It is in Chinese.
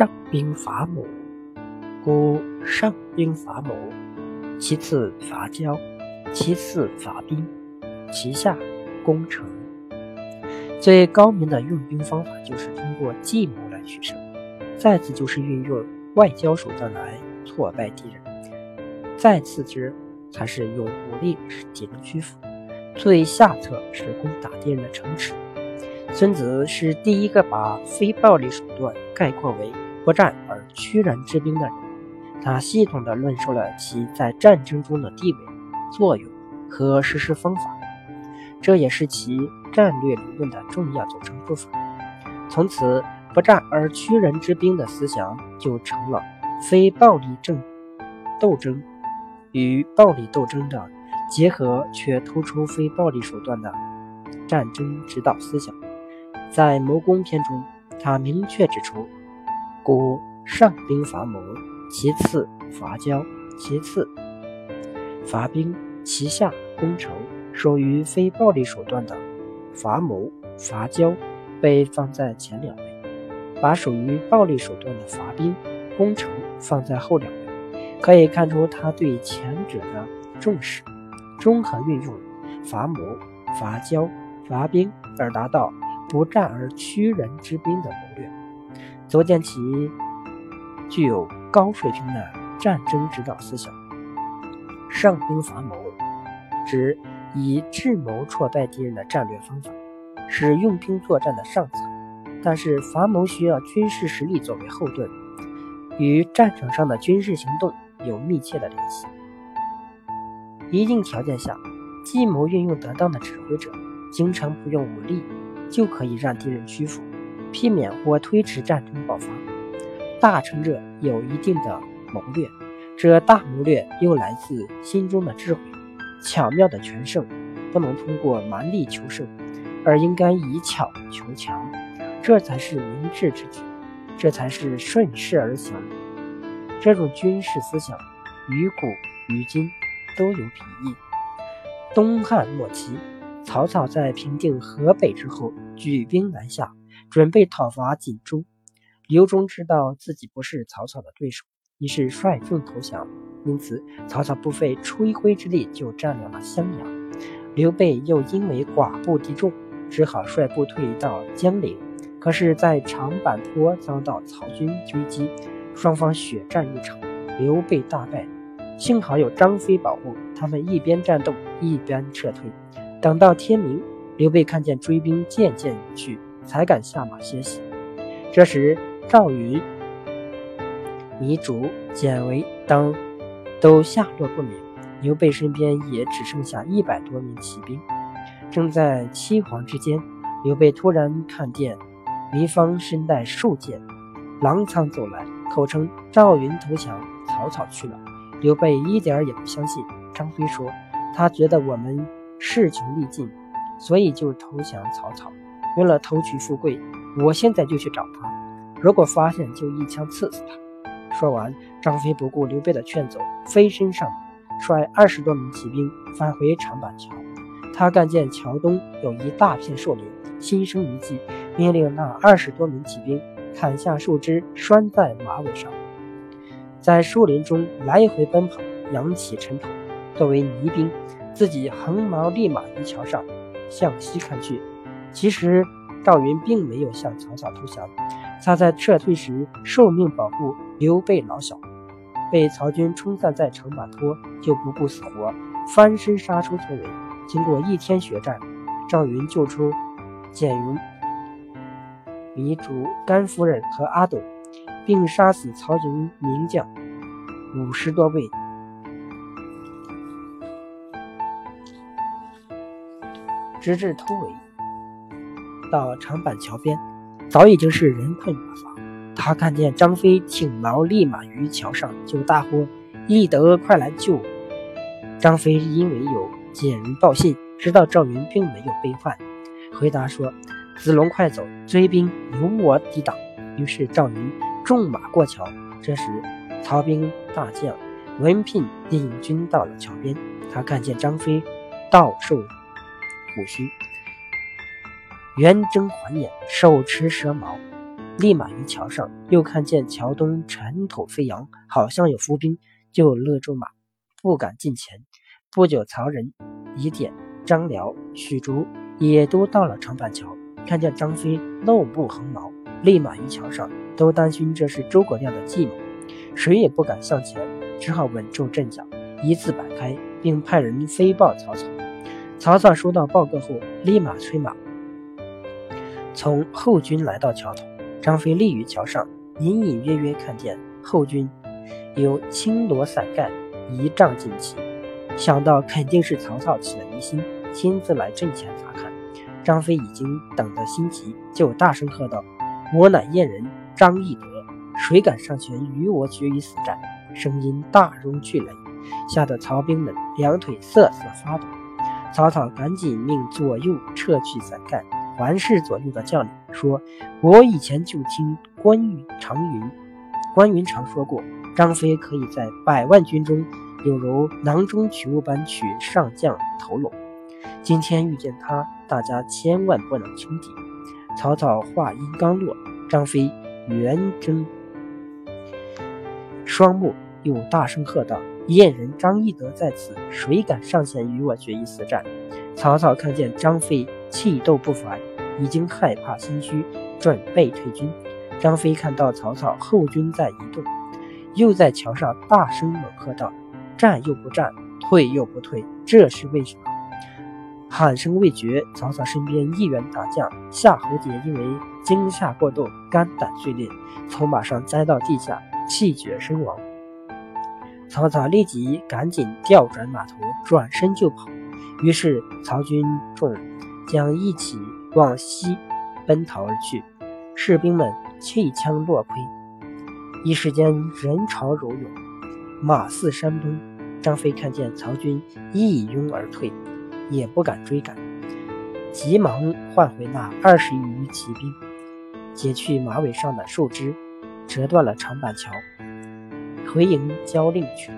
上兵伐谋，故上兵伐谋，其次伐交，其次伐兵，其下攻城。最高明的用兵方法就是通过计谋来取胜，再次就是运用外交手段来挫败敌人，再次之才是用武力使敌人屈服。最下策是攻打敌人的城池。孙子是第一个把非暴力手段概括为不战而屈人之兵的人。他系统地论述了其在战争中的地位、作用和实施方法，这也是其战略理论的重要组成部分。从此，不战而屈人之兵的思想就成了非暴力争斗争与暴力斗争的结合，却突出非暴力手段的战争指导思想。在谋攻篇中，他明确指出：故上兵伐谋，其次伐交，其次伐兵，其下攻城。属于非暴力手段的伐谋、伐交被放在前两位，把属于暴力手段的伐兵、攻城放在后两位。可以看出他对前者的重视，综合运用伐谋、伐交、伐兵而达到。不战而屈人之兵的谋略，足见其具有高水平的战争指导思想。上兵伐谋，指以智谋挫败敌人的战略方法，是用兵作战的上策。但是伐谋需要军事实力作为后盾，与战场上的军事行动有密切的联系。一定条件下，计谋运用得当的指挥者，经常不用武力。就可以让敌人屈服，避免或推迟战争爆发。大成者有一定的谋略，这大谋略又来自心中的智慧。巧妙的全胜不能通过蛮力求胜，而应该以巧求强，这才是明智之举，这才是顺势而行。这种军事思想，于古于今都有裨益。东汉末期。曹操在平定河北之后，举兵南下，准备讨伐锦州。刘忠知道自己不是曹操的对手，于是率众投降。因此，曹操不费吹灰之力就占领了襄阳。刘备又因为寡不敌众，只好率部退到江陵。可是，在长坂坡遭到曹军追击，双方血战一场，刘备大败。幸好有张飞保护，他们一边战斗一边撤退。等到天明，刘备看见追兵渐渐远去，才敢下马歇息。这时，赵云、糜竺、简维等都下落不明，刘备身边也只剩下一百多名骑兵。正在凄惶之间，刘备突然看见糜芳身带数箭，狼仓走来，口称赵云投降，曹操去了。刘备一点也不相信。张飞说，他觉得我们。势穷力尽，所以就投降曹操。为了偷取富贵，我现在就去找他。如果发现，就一枪刺死他。说完，张飞不顾刘备的劝阻，飞身上马，率二十多名骑兵返回长板桥。他看见桥东有一大片树林，心生一计，命令那二十多名骑兵砍下树枝，拴在马尾上，在树林中来回奔跑，扬起尘土，作为泥兵。自己横矛立马于桥上，向西看去。其实赵云并没有向曹操投降，他在撤退时受命保护刘备老小，被曹军冲散在长坂坡，就不顾死活，翻身杀出重围。经过一天血战，赵云救出简云、糜竺、甘夫人和阿斗，并杀死曹军名将五十多位。直至突围，到长板桥边，早已经是人困马乏。他看见张飞挺矛立马于桥上，就大呼：“翼德，快来救我！”张飞因为有简人报信，知道赵云并没有被换，回答说：“子龙快走，追兵由我抵挡。”于是赵云纵马过桥。这时，曹兵大将文聘引军到了桥边，他看见张飞倒受。虎须，圆睁环眼，手持蛇矛，立马于桥上，又看见桥东尘土飞扬，好像有伏兵，就勒住马，不敢近前。不久，曹仁、疑点、张辽、许褚也都到了长板桥，看见张飞露步横矛，立马于桥上，都担心这是诸葛亮的计谋，谁也不敢向前，只好稳住阵脚，一字摆开，并派人飞报曹操。曹操收到报告后，立马催马，从后军来到桥头。张飞立于桥上，隐隐约约看见后军有青罗伞盖一丈锦旗，想到肯定是曹操起了疑心，亲自来阵前查看。张飞已经等得心急，就大声喝道：“我乃燕人张翼德，谁敢上前与我决一死战？”声音大如巨雷，吓得曹兵们两腿瑟瑟发抖。曹操赶紧命左右撤去伞盖。环视左右的将领说：“我以前就听关羽常云，关云长说过，张飞可以在百万军中有如囊中取物般取上将头颅。今天遇见他，大家千万不能轻敌。”曹操话音刚落，张飞圆睁双目，又大声喝道：“燕人张翼德在此，谁敢上前与我决一死战？”曹操看见张飞气斗不凡。已经害怕心虚，准备退军。张飞看到曹操后军在移动，又在桥上大声猛喝道：“战又不战，退又不退，这是为什么？”喊声未绝，曹操身边一员大将夏侯杰因为惊吓过度，肝胆碎裂，从马上栽到地下，气绝身亡。曹操立即赶紧调转马头，转身就跑。于是曹军众将一起。往西奔逃而去，士兵们弃枪落盔，一时间人潮如涌，马似山崩。张飞看见曹军一拥而退，也不敢追赶，急忙唤回那二十余骑兵，解去马尾上的树枝，折断了长板桥，回营交令去。